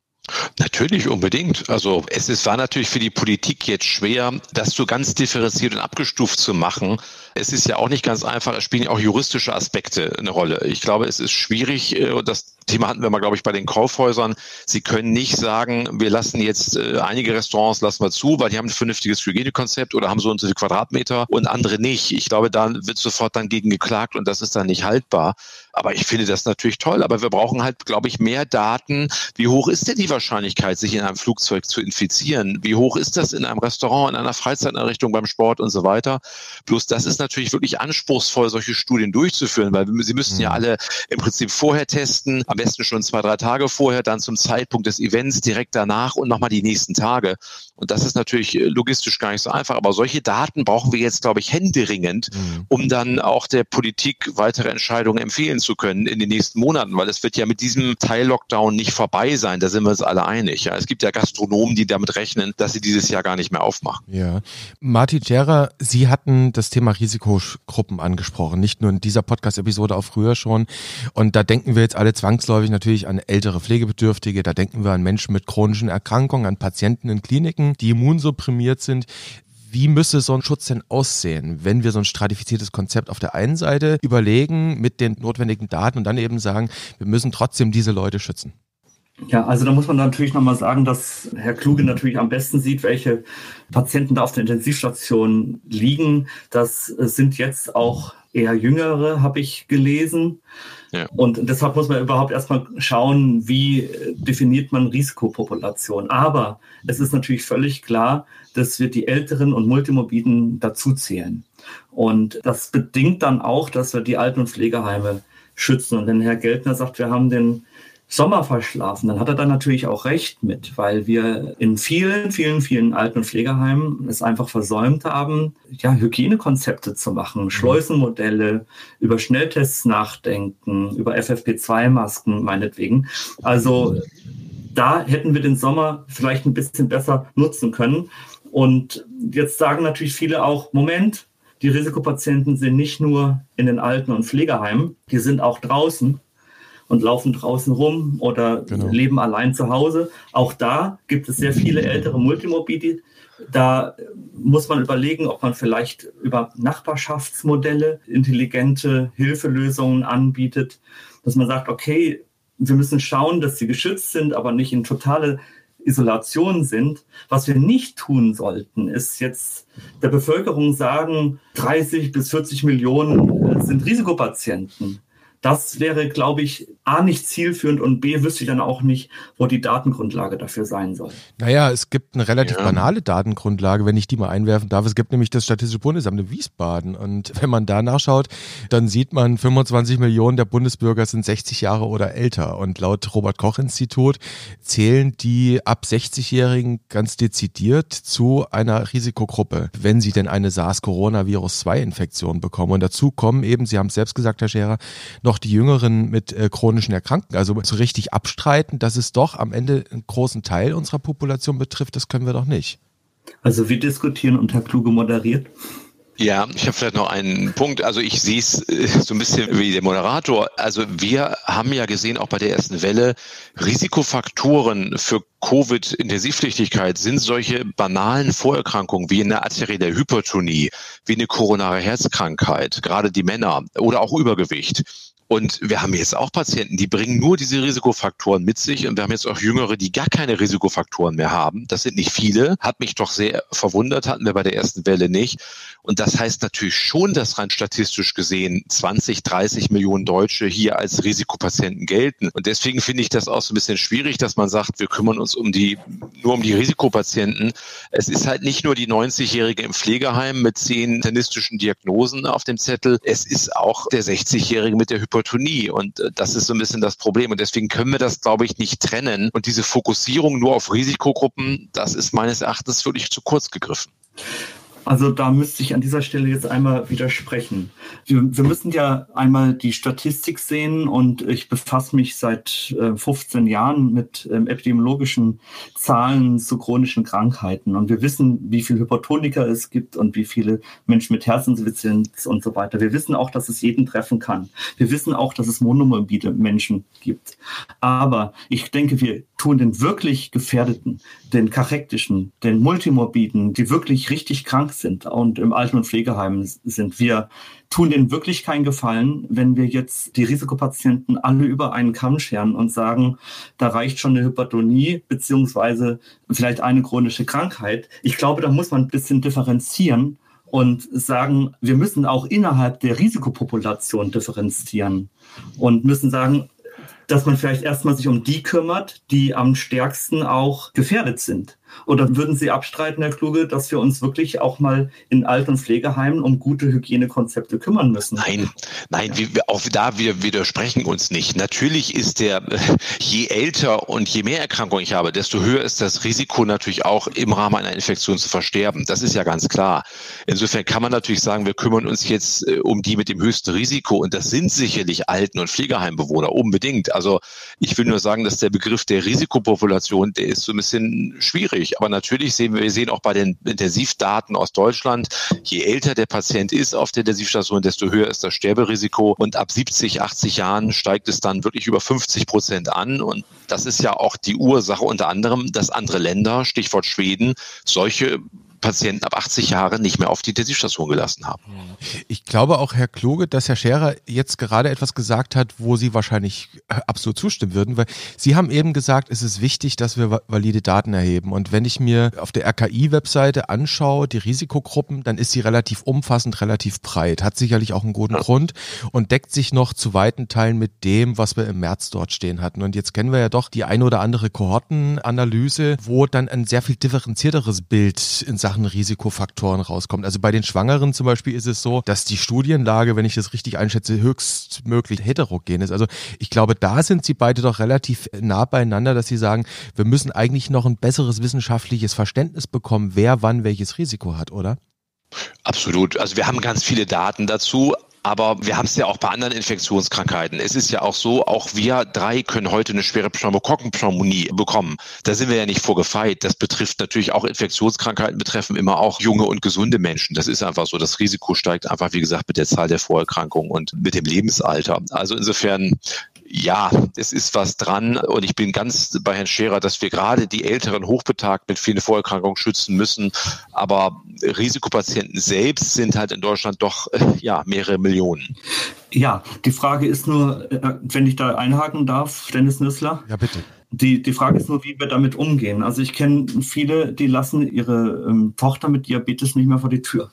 Natürlich, unbedingt. Also es ist, war natürlich für die Politik jetzt schwer, das so ganz differenziert und abgestuft zu machen. Es ist ja auch nicht ganz einfach, es spielen ja auch juristische Aspekte eine Rolle. Ich glaube, es ist schwierig, äh, das Thema hatten wir mal, glaube ich, bei den Kaufhäusern. Sie können nicht sagen, wir lassen jetzt äh, einige Restaurants lassen wir zu, weil die haben ein vernünftiges Hygienekonzept oder haben so und so viele Quadratmeter und andere nicht. Ich glaube, da wird sofort dann gegen geklagt und das ist dann nicht haltbar. Aber ich finde das natürlich toll. Aber wir brauchen halt, glaube ich, mehr Daten. Wie hoch ist denn die Wahrscheinlichkeit, sich in einem Flugzeug zu infizieren? Wie hoch ist das in einem Restaurant, in einer Freizeiteinrichtung, beim Sport und so weiter? Bloß das ist natürlich wirklich anspruchsvoll, solche Studien durchzuführen, weil sie müssen ja mhm. alle im Prinzip vorher testen, am besten schon zwei, drei Tage vorher, dann zum Zeitpunkt des Events, direkt danach und nochmal die nächsten Tage. Und das ist natürlich äh, logistisch gar nicht so einfach. Aber solche Daten brauchen wir jetzt, glaube ich, händeringend, mhm. um dann auch der Politik weitere Entscheidungen empfehlen zu können in den nächsten Monaten, weil es wird ja mit diesem Teil-Lockdown nicht vorbei sein. Da sind wir uns alle einig. Ja, es gibt ja Gastronomen, die damit rechnen, dass sie dieses Jahr gar nicht mehr aufmachen. Ja. Martin Gera, Sie hatten das Thema Risikogruppen angesprochen, nicht nur in dieser Podcast-Episode, auch früher schon. Und da denken wir jetzt alle zwangsläufig natürlich an ältere Pflegebedürftige, da denken wir an Menschen mit chronischen Erkrankungen, an Patienten in Kliniken, die immunsupprimiert sind. Wie müsste so ein Schutz denn aussehen, wenn wir so ein stratifiziertes Konzept auf der einen Seite überlegen mit den notwendigen Daten und dann eben sagen, wir müssen trotzdem diese Leute schützen? Ja, also da muss man natürlich nochmal sagen, dass Herr Kluge natürlich am besten sieht, welche Patienten da auf der Intensivstation liegen. Das sind jetzt auch eher jüngere, habe ich gelesen. Ja. Und deshalb muss man überhaupt erstmal schauen, wie definiert man Risikopopulation. Aber es ist natürlich völlig klar, dass wir die Älteren und Multimorbiden dazuzählen. Und das bedingt dann auch, dass wir die Alten- und Pflegeheime schützen. Und wenn Herr Geltner sagt, wir haben den Sommer verschlafen, dann hat er da natürlich auch recht mit, weil wir in vielen, vielen, vielen Alten- und Pflegeheimen es einfach versäumt haben, ja, Hygienekonzepte zu machen, mhm. Schleusenmodelle, über Schnelltests nachdenken, über FFP2-Masken meinetwegen. Also da hätten wir den Sommer vielleicht ein bisschen besser nutzen können. Und jetzt sagen natürlich viele auch, Moment, die Risikopatienten sind nicht nur in den Alten- und Pflegeheimen, die sind auch draußen und laufen draußen rum oder genau. leben allein zu Hause. Auch da gibt es sehr viele ältere Multimorbidi. Da muss man überlegen, ob man vielleicht über Nachbarschaftsmodelle intelligente Hilfelösungen anbietet, dass man sagt, okay, wir müssen schauen, dass sie geschützt sind, aber nicht in totale Isolation sind. Was wir nicht tun sollten, ist jetzt der Bevölkerung sagen, 30 bis 40 Millionen sind Risikopatienten. Das wäre, glaube ich, A nicht zielführend und B wüsste ich dann auch nicht, wo die Datengrundlage dafür sein soll. Naja, es gibt eine relativ ja. banale Datengrundlage, wenn ich die mal einwerfen darf. Es gibt nämlich das Statistische Bundesamt in Wiesbaden. Und wenn man da nachschaut, dann sieht man, 25 Millionen der Bundesbürger sind 60 Jahre oder älter. Und laut Robert Koch Institut zählen die ab 60-Jährigen ganz dezidiert zu einer Risikogruppe, wenn sie denn eine SARS-Coronavirus-2-Infektion bekommen. Und dazu kommen eben, Sie haben es selbst gesagt, Herr Scherer, noch noch die Jüngeren mit äh, chronischen Erkrankungen. Also so richtig abstreiten, dass es doch am Ende einen großen Teil unserer Population betrifft, das können wir doch nicht. Also wir diskutieren und Herr Kluge moderiert. Ja, ich habe vielleicht noch einen Punkt. Also ich sehe es äh, so ein bisschen wie der Moderator. Also wir haben ja gesehen, auch bei der ersten Welle, Risikofaktoren für Covid-Intensivpflichtigkeit sind solche banalen Vorerkrankungen wie eine arterielle Hypertonie, wie eine koronare Herzkrankheit, gerade die Männer oder auch Übergewicht. Und wir haben jetzt auch Patienten, die bringen nur diese Risikofaktoren mit sich. Und wir haben jetzt auch Jüngere, die gar keine Risikofaktoren mehr haben. Das sind nicht viele. Hat mich doch sehr verwundert, hatten wir bei der ersten Welle nicht. Und das heißt natürlich schon, dass rein statistisch gesehen 20, 30 Millionen Deutsche hier als Risikopatienten gelten. Und deswegen finde ich das auch so ein bisschen schwierig, dass man sagt, wir kümmern uns um die, nur um die Risikopatienten. Es ist halt nicht nur die 90-Jährige im Pflegeheim mit zehn internistischen Diagnosen auf dem Zettel. Es ist auch der 60-Jährige mit der Hypertonie. Und äh, das ist so ein bisschen das Problem. Und deswegen können wir das, glaube ich, nicht trennen. Und diese Fokussierung nur auf Risikogruppen, das ist meines Erachtens wirklich zu kurz gegriffen. Also da müsste ich an dieser Stelle jetzt einmal widersprechen. Wir, wir müssen ja einmal die Statistik sehen und ich befasse mich seit äh, 15 Jahren mit ähm, epidemiologischen Zahlen zu chronischen Krankheiten und wir wissen, wie viele Hypertoniker es gibt und wie viele Menschen mit Herzinsuffizienz und so weiter. Wir wissen auch, dass es jeden treffen kann. Wir wissen auch, dass es monomorbide Menschen gibt. Aber ich denke, wir tun den wirklich Gefährdeten, den Kachektischen, den Multimorbiden, die wirklich richtig krank sind und im Alten- und Pflegeheim sind. Wir tun denen wirklich keinen Gefallen, wenn wir jetzt die Risikopatienten alle über einen Kamm scheren und sagen, da reicht schon eine Hypertonie beziehungsweise vielleicht eine chronische Krankheit. Ich glaube, da muss man ein bisschen differenzieren und sagen, wir müssen auch innerhalb der Risikopopulation differenzieren und müssen sagen, dass man vielleicht erstmal sich um die kümmert, die am stärksten auch gefährdet sind. Oder würden Sie abstreiten, Herr Kluge, dass wir uns wirklich auch mal in Alt- und Pflegeheimen um gute Hygienekonzepte kümmern müssen? Nein, nein, wir, auch da wir widersprechen uns nicht. Natürlich ist der, (laughs) je älter und je mehr Erkrankungen ich habe, desto höher ist das Risiko natürlich auch im Rahmen einer Infektion zu versterben. Das ist ja ganz klar. Insofern kann man natürlich sagen, wir kümmern uns jetzt äh, um die mit dem höchsten Risiko und das sind sicherlich Alten- und Pflegeheimbewohner unbedingt. Also ich will nur sagen, dass der Begriff der Risikopopulation, der ist so ein bisschen schwierig natürlich. Aber natürlich sehen wir, wir sehen auch bei den Intensivdaten aus Deutschland, je älter der Patient ist auf der Intensivstation, desto höher ist das Sterberisiko. Und ab 70, 80 Jahren steigt es dann wirklich über 50 Prozent an. Und das ist ja auch die Ursache unter anderem, dass andere Länder, Stichwort Schweden, solche Patienten ab 80 Jahren nicht mehr auf die Intensivstation gelassen haben. Ich glaube auch, Herr Kluge, dass Herr Scherer jetzt gerade etwas gesagt hat, wo Sie wahrscheinlich äh, absolut zustimmen würden, weil Sie haben eben gesagt, es ist wichtig, dass wir valide Daten erheben. Und wenn ich mir auf der RKI-Webseite anschaue, die Risikogruppen, dann ist sie relativ umfassend, relativ breit, hat sicherlich auch einen guten ja. Grund und deckt sich noch zu weiten Teilen mit dem, was wir im März dort stehen hatten. Und jetzt kennen wir ja doch die eine oder andere Kohortenanalyse, wo dann ein sehr viel differenzierteres Bild in Sachen Sachen Risikofaktoren rauskommt. Also bei den Schwangeren zum Beispiel ist es so, dass die Studienlage, wenn ich das richtig einschätze, höchstmöglich heterogen ist. Also ich glaube, da sind sie beide doch relativ nah beieinander, dass sie sagen, wir müssen eigentlich noch ein besseres wissenschaftliches Verständnis bekommen, wer wann welches Risiko hat, oder? Absolut. Also wir haben ganz viele Daten dazu, aber wir haben es ja auch bei anderen Infektionskrankheiten. Es ist ja auch so, auch wir drei können heute eine schwere Pneumokokkenpneumonie bekommen. Da sind wir ja nicht vorgefeit. Das betrifft natürlich auch Infektionskrankheiten, betreffen immer auch junge und gesunde Menschen. Das ist einfach so. Das Risiko steigt einfach, wie gesagt, mit der Zahl der Vorerkrankungen und mit dem Lebensalter. Also insofern ja, es ist was dran und ich bin ganz bei Herrn Scherer, dass wir gerade die älteren Hochbetagt mit vielen Vorerkrankungen schützen müssen. Aber Risikopatienten selbst sind halt in Deutschland doch äh, ja mehrere Millionen. Ja, die Frage ist nur, äh, wenn ich da einhaken darf, Dennis Nüssler. Ja, bitte. Die, die Frage ist nur, wie wir damit umgehen. Also ich kenne viele, die lassen ihre ähm, Tochter mit Diabetes nicht mehr vor die Tür.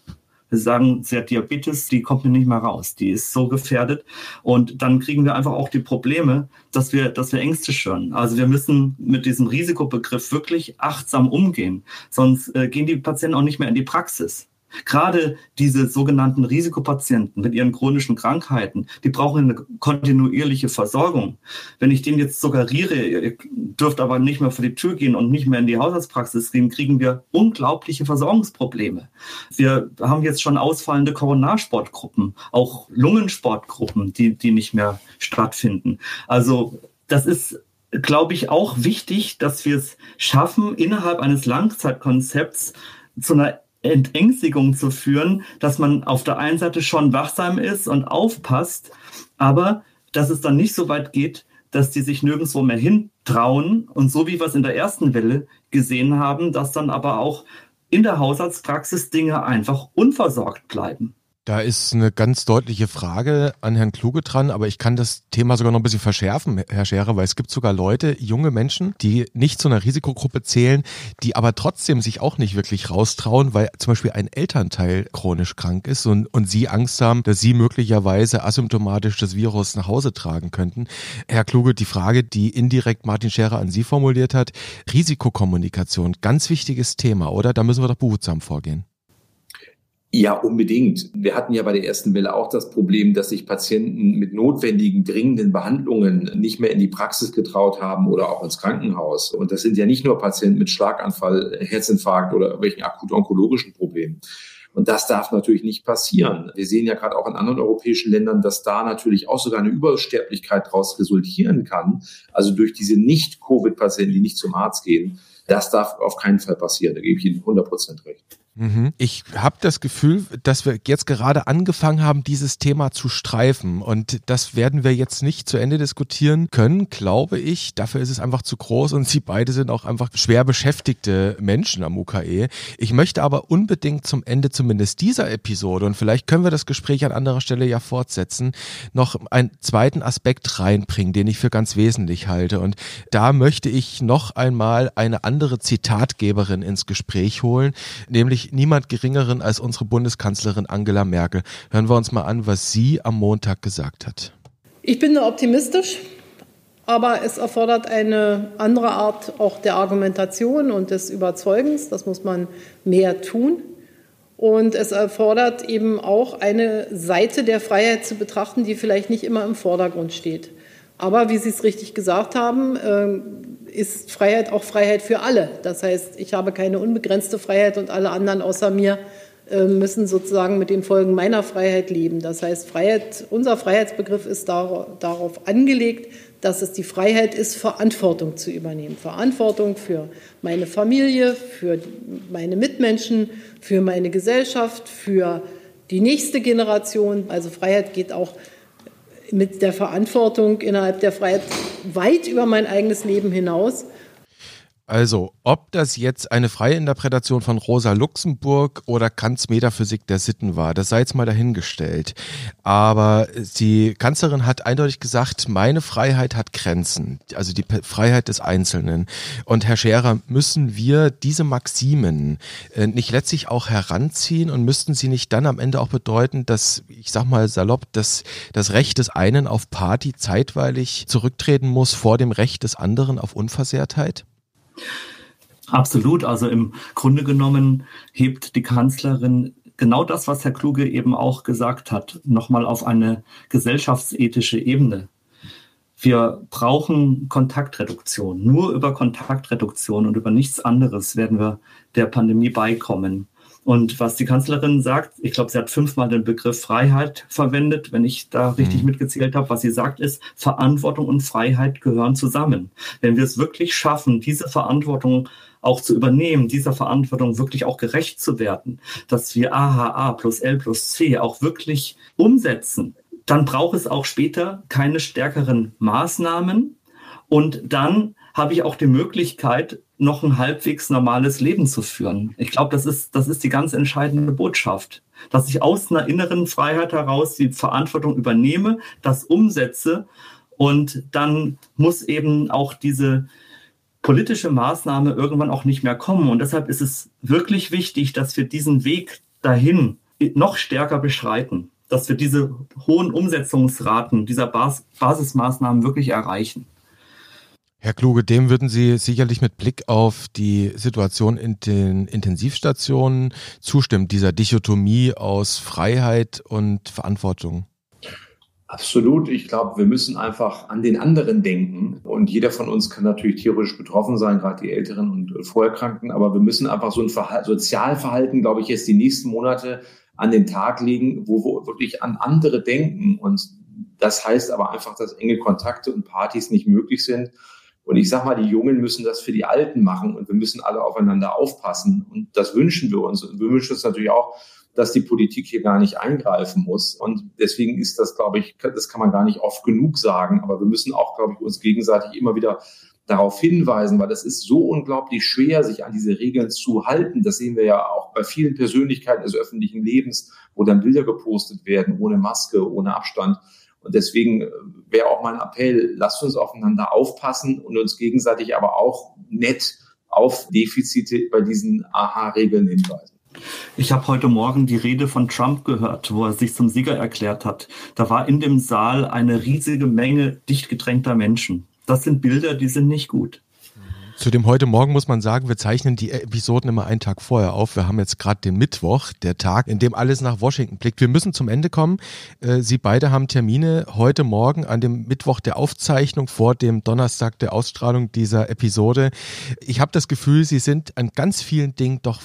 Sagen, sie hat Diabetes, die kommt mir nicht mehr raus, die ist so gefährdet. Und dann kriegen wir einfach auch die Probleme, dass wir, dass wir Ängste schüren. Also wir müssen mit diesem Risikobegriff wirklich achtsam umgehen, sonst äh, gehen die Patienten auch nicht mehr in die Praxis. Gerade diese sogenannten Risikopatienten mit ihren chronischen Krankheiten, die brauchen eine kontinuierliche Versorgung. Wenn ich denen jetzt suggeriere, ihr dürft aber nicht mehr vor die Tür gehen und nicht mehr in die Hausarztpraxis gehen, kriegen wir unglaubliche Versorgungsprobleme. Wir haben jetzt schon ausfallende Koronarsportgruppen, auch Lungensportgruppen, die, die nicht mehr stattfinden. Also das ist glaube ich, auch wichtig, dass wir es schaffen, innerhalb eines Langzeitkonzepts zu einer Entängstigung zu führen, dass man auf der einen Seite schon wachsam ist und aufpasst, aber dass es dann nicht so weit geht, dass die sich nirgendwo mehr hintrauen und so wie wir es in der ersten Welle gesehen haben, dass dann aber auch in der Hausarztpraxis Dinge einfach unversorgt bleiben. Da ist eine ganz deutliche Frage an Herrn Kluge dran, aber ich kann das Thema sogar noch ein bisschen verschärfen, Herr Scherer, weil es gibt sogar Leute, junge Menschen, die nicht zu einer Risikogruppe zählen, die aber trotzdem sich auch nicht wirklich raustrauen, weil zum Beispiel ein Elternteil chronisch krank ist und, und sie Angst haben, dass sie möglicherweise asymptomatisch das Virus nach Hause tragen könnten. Herr Kluge, die Frage, die indirekt Martin Scherer an Sie formuliert hat, Risikokommunikation, ganz wichtiges Thema, oder? Da müssen wir doch behutsam vorgehen. Ja, unbedingt. Wir hatten ja bei der ersten Welle auch das Problem, dass sich Patienten mit notwendigen, dringenden Behandlungen nicht mehr in die Praxis getraut haben oder auch ins Krankenhaus. Und das sind ja nicht nur Patienten mit Schlaganfall, Herzinfarkt oder welchen akut onkologischen Problemen. Und das darf natürlich nicht passieren. Wir sehen ja gerade auch in anderen europäischen Ländern, dass da natürlich auch sogar eine Übersterblichkeit daraus resultieren kann. Also durch diese Nicht-Covid-Patienten, die nicht zum Arzt gehen. Das darf auf keinen Fall passieren. Da gebe ich Ihnen 100 Prozent recht. Mhm. Ich habe das Gefühl, dass wir jetzt gerade angefangen haben, dieses Thema zu streifen. Und das werden wir jetzt nicht zu Ende diskutieren können, glaube ich. Dafür ist es einfach zu groß und (laughs) Sie beide sind auch einfach schwer beschäftigte Menschen am UKE. Ich möchte aber unbedingt zum Ende zumindest dieser Episode, und vielleicht können wir das Gespräch an anderer Stelle ja fortsetzen, noch einen zweiten Aspekt reinbringen, den ich für ganz wesentlich halte. Und da möchte ich noch einmal eine andere Zitatgeberin ins Gespräch holen, nämlich natürlich niemand Geringeren als unsere Bundeskanzlerin Angela Merkel. Hören wir uns mal an, was sie am Montag gesagt hat. Ich bin optimistisch, aber es erfordert eine andere Art auch der Argumentation und des Überzeugens. Das muss man mehr tun. Und es erfordert eben auch eine Seite der Freiheit zu betrachten, die vielleicht nicht immer im Vordergrund steht. Aber wie Sie es richtig gesagt haben, ähm, ist Freiheit auch Freiheit für alle. Das heißt, ich habe keine unbegrenzte Freiheit und alle anderen außer mir äh, müssen sozusagen mit den Folgen meiner Freiheit leben. Das heißt, Freiheit, unser Freiheitsbegriff ist darauf angelegt, dass es die Freiheit ist, Verantwortung zu übernehmen. Verantwortung für meine Familie, für meine Mitmenschen, für meine Gesellschaft, für die nächste Generation. Also Freiheit geht auch mit der Verantwortung innerhalb der Freiheit weit über mein eigenes Leben hinaus. Also, ob das jetzt eine freie Interpretation von Rosa Luxemburg oder Kants Metaphysik der Sitten war, das sei jetzt mal dahingestellt. Aber die Kanzlerin hat eindeutig gesagt, meine Freiheit hat Grenzen, also die Freiheit des Einzelnen. Und Herr Scherer, müssen wir diese Maximen äh, nicht letztlich auch heranziehen und müssten sie nicht dann am Ende auch bedeuten, dass, ich sag mal salopp, dass das Recht des einen auf Party zeitweilig zurücktreten muss vor dem Recht des anderen auf Unversehrtheit? Absolut. Also im Grunde genommen hebt die Kanzlerin genau das, was Herr Kluge eben auch gesagt hat, nochmal auf eine gesellschaftsethische Ebene. Wir brauchen Kontaktreduktion. Nur über Kontaktreduktion und über nichts anderes werden wir der Pandemie beikommen. Und was die Kanzlerin sagt, ich glaube, sie hat fünfmal den Begriff Freiheit verwendet, wenn ich da richtig mhm. mitgezählt habe. Was sie sagt ist, Verantwortung und Freiheit gehören zusammen. Wenn wir es wirklich schaffen, diese Verantwortung auch zu übernehmen, dieser Verantwortung wirklich auch gerecht zu werden, dass wir AHA plus L plus C auch wirklich umsetzen, dann braucht es auch später keine stärkeren Maßnahmen. Und dann habe ich auch die Möglichkeit, noch ein halbwegs normales Leben zu führen. Ich glaube, das ist, das ist die ganz entscheidende Botschaft, dass ich aus einer inneren Freiheit heraus die Verantwortung übernehme, das umsetze und dann muss eben auch diese politische Maßnahme irgendwann auch nicht mehr kommen. Und deshalb ist es wirklich wichtig, dass wir diesen Weg dahin noch stärker beschreiten, dass wir diese hohen Umsetzungsraten dieser Bas Basismaßnahmen wirklich erreichen. Herr Kluge, dem würden Sie sicherlich mit Blick auf die Situation in den Intensivstationen zustimmen, dieser Dichotomie aus Freiheit und Verantwortung. Absolut. Ich glaube, wir müssen einfach an den anderen denken. Und jeder von uns kann natürlich theoretisch betroffen sein, gerade die Älteren und Vorerkrankten. Aber wir müssen einfach so ein Verhalten, Sozialverhalten, glaube ich, jetzt die nächsten Monate an den Tag legen, wo wir wirklich an andere denken. Und das heißt aber einfach, dass enge Kontakte und Partys nicht möglich sind. Und ich sage mal, die Jungen müssen das für die Alten machen und wir müssen alle aufeinander aufpassen. Und das wünschen wir uns. Und wir wünschen uns natürlich auch, dass die Politik hier gar nicht eingreifen muss. Und deswegen ist das, glaube ich, das kann man gar nicht oft genug sagen. Aber wir müssen auch, glaube ich, uns gegenseitig immer wieder darauf hinweisen, weil das ist so unglaublich schwer, sich an diese Regeln zu halten. Das sehen wir ja auch bei vielen Persönlichkeiten des öffentlichen Lebens, wo dann Bilder gepostet werden, ohne Maske, ohne Abstand. Und deswegen äh, wäre auch mein Appell, lasst uns aufeinander aufpassen und uns gegenseitig aber auch nett auf Defizite bei diesen AHA-Regeln hinweisen. Ich habe heute Morgen die Rede von Trump gehört, wo er sich zum Sieger erklärt hat. Da war in dem Saal eine riesige Menge dicht gedrängter Menschen. Das sind Bilder, die sind nicht gut. Zu dem heute Morgen muss man sagen, wir zeichnen die Episoden immer einen Tag vorher auf. Wir haben jetzt gerade den Mittwoch, der Tag, in dem alles nach Washington blickt. Wir müssen zum Ende kommen. Äh, Sie beide haben Termine heute Morgen an dem Mittwoch der Aufzeichnung vor dem Donnerstag der Ausstrahlung dieser Episode. Ich habe das Gefühl, Sie sind an ganz vielen Dingen doch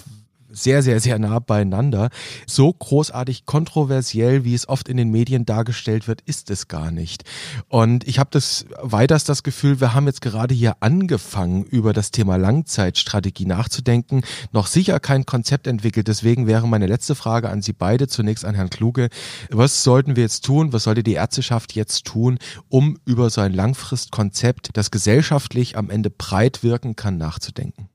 sehr, sehr, sehr nah beieinander. So großartig kontroversiell, wie es oft in den Medien dargestellt wird, ist es gar nicht. Und ich habe das weiters das Gefühl, wir haben jetzt gerade hier angefangen, über das Thema Langzeitstrategie nachzudenken, noch sicher kein Konzept entwickelt. Deswegen wäre meine letzte Frage an Sie beide, zunächst an Herrn Kluge. Was sollten wir jetzt tun? Was sollte die Ärzteschaft jetzt tun, um über so ein Langfristkonzept, das gesellschaftlich am Ende breit wirken kann, nachzudenken?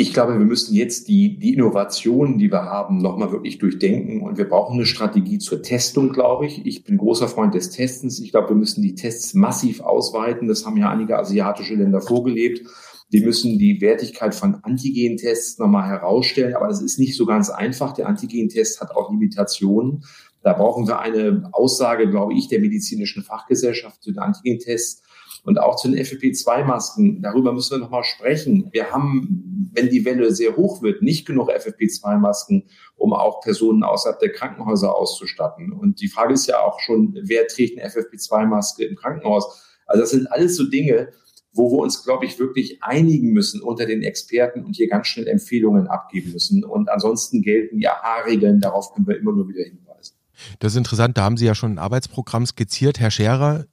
Ich glaube, wir müssen jetzt die, die Innovationen, die wir haben, nochmal wirklich durchdenken. Und wir brauchen eine Strategie zur Testung, glaube ich. Ich bin großer Freund des Testens. Ich glaube, wir müssen die Tests massiv ausweiten. Das haben ja einige asiatische Länder vorgelebt. Wir müssen die Wertigkeit von Antigen-Tests nochmal herausstellen. Aber das ist nicht so ganz einfach. Der Antigen-Test hat auch Limitationen. Da brauchen wir eine Aussage, glaube ich, der medizinischen Fachgesellschaft zu den Antigen-Tests und auch zu den FFP2-Masken, darüber müssen wir nochmal sprechen. Wir haben, wenn die Welle sehr hoch wird, nicht genug FFP2-Masken, um auch Personen außerhalb der Krankenhäuser auszustatten. Und die Frage ist ja auch schon, wer trägt eine FFP2-Maske im Krankenhaus? Also das sind alles so Dinge, wo wir uns, glaube ich, wirklich einigen müssen unter den Experten und hier ganz schnell Empfehlungen abgeben müssen. Und ansonsten gelten die AHA-Regeln, darauf können wir immer nur wieder hinweisen. Das ist interessant, da haben Sie ja schon ein Arbeitsprogramm skizziert. Herr Scherer,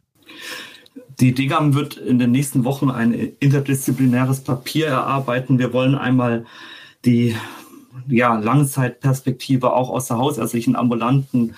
die DGAM wird in den nächsten Wochen ein interdisziplinäres Papier erarbeiten. Wir wollen einmal die ja, Langzeitperspektive auch aus der hausärztlichen ambulanten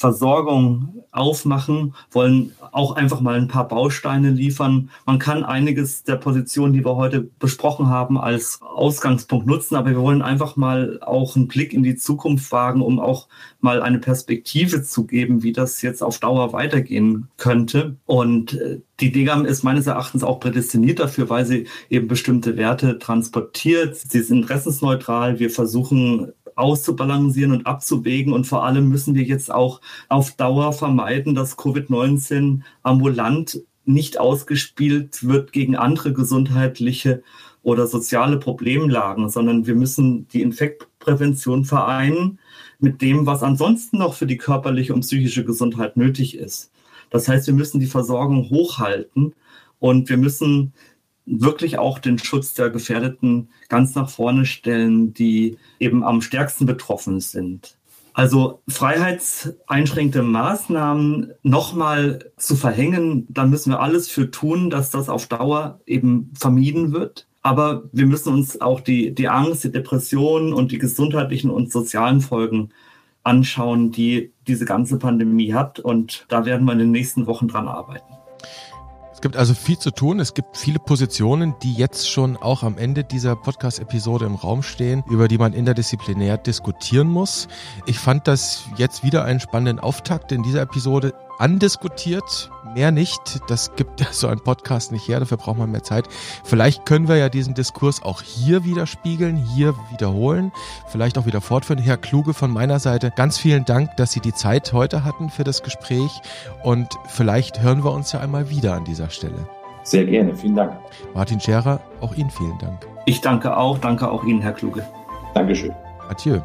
Versorgung aufmachen, wollen auch einfach mal ein paar Bausteine liefern. Man kann einiges der Positionen, die wir heute besprochen haben, als Ausgangspunkt nutzen, aber wir wollen einfach mal auch einen Blick in die Zukunft wagen, um auch mal eine Perspektive zu geben, wie das jetzt auf Dauer weitergehen könnte. Und äh, die DGAM ist meines Erachtens auch prädestiniert dafür, weil sie eben bestimmte Werte transportiert. Sie ist interessensneutral. Wir versuchen auszubalancieren und abzuwägen. Und vor allem müssen wir jetzt auch auf Dauer vermeiden, dass Covid-19 ambulant nicht ausgespielt wird gegen andere gesundheitliche oder soziale Problemlagen, sondern wir müssen die Infektprävention vereinen mit dem, was ansonsten noch für die körperliche und psychische Gesundheit nötig ist. Das heißt, wir müssen die Versorgung hochhalten und wir müssen wirklich auch den Schutz der Gefährdeten ganz nach vorne stellen, die eben am stärksten betroffen sind. Also freiheitseinschränkende Maßnahmen nochmal zu verhängen, da müssen wir alles für tun, dass das auf Dauer eben vermieden wird. Aber wir müssen uns auch die, die Angst, die Depressionen und die gesundheitlichen und sozialen Folgen anschauen, die diese ganze Pandemie hat. Und da werden wir in den nächsten Wochen dran arbeiten. Es gibt also viel zu tun. Es gibt viele Positionen, die jetzt schon auch am Ende dieser Podcast-Episode im Raum stehen, über die man interdisziplinär diskutieren muss. Ich fand das jetzt wieder einen spannenden Auftakt in dieser Episode andiskutiert, mehr nicht. Das gibt (laughs) so ein Podcast nicht her, dafür braucht man mehr Zeit. Vielleicht können wir ja diesen Diskurs auch hier widerspiegeln, hier wiederholen, vielleicht auch wieder fortführen. Herr Kluge von meiner Seite, ganz vielen Dank, dass Sie die Zeit heute hatten für das Gespräch und vielleicht hören wir uns ja einmal wieder an dieser Stelle. Sehr gerne, vielen Dank. Martin Scherer, auch Ihnen vielen Dank. Ich danke auch, danke auch Ihnen, Herr Kluge. Dankeschön. Adieu.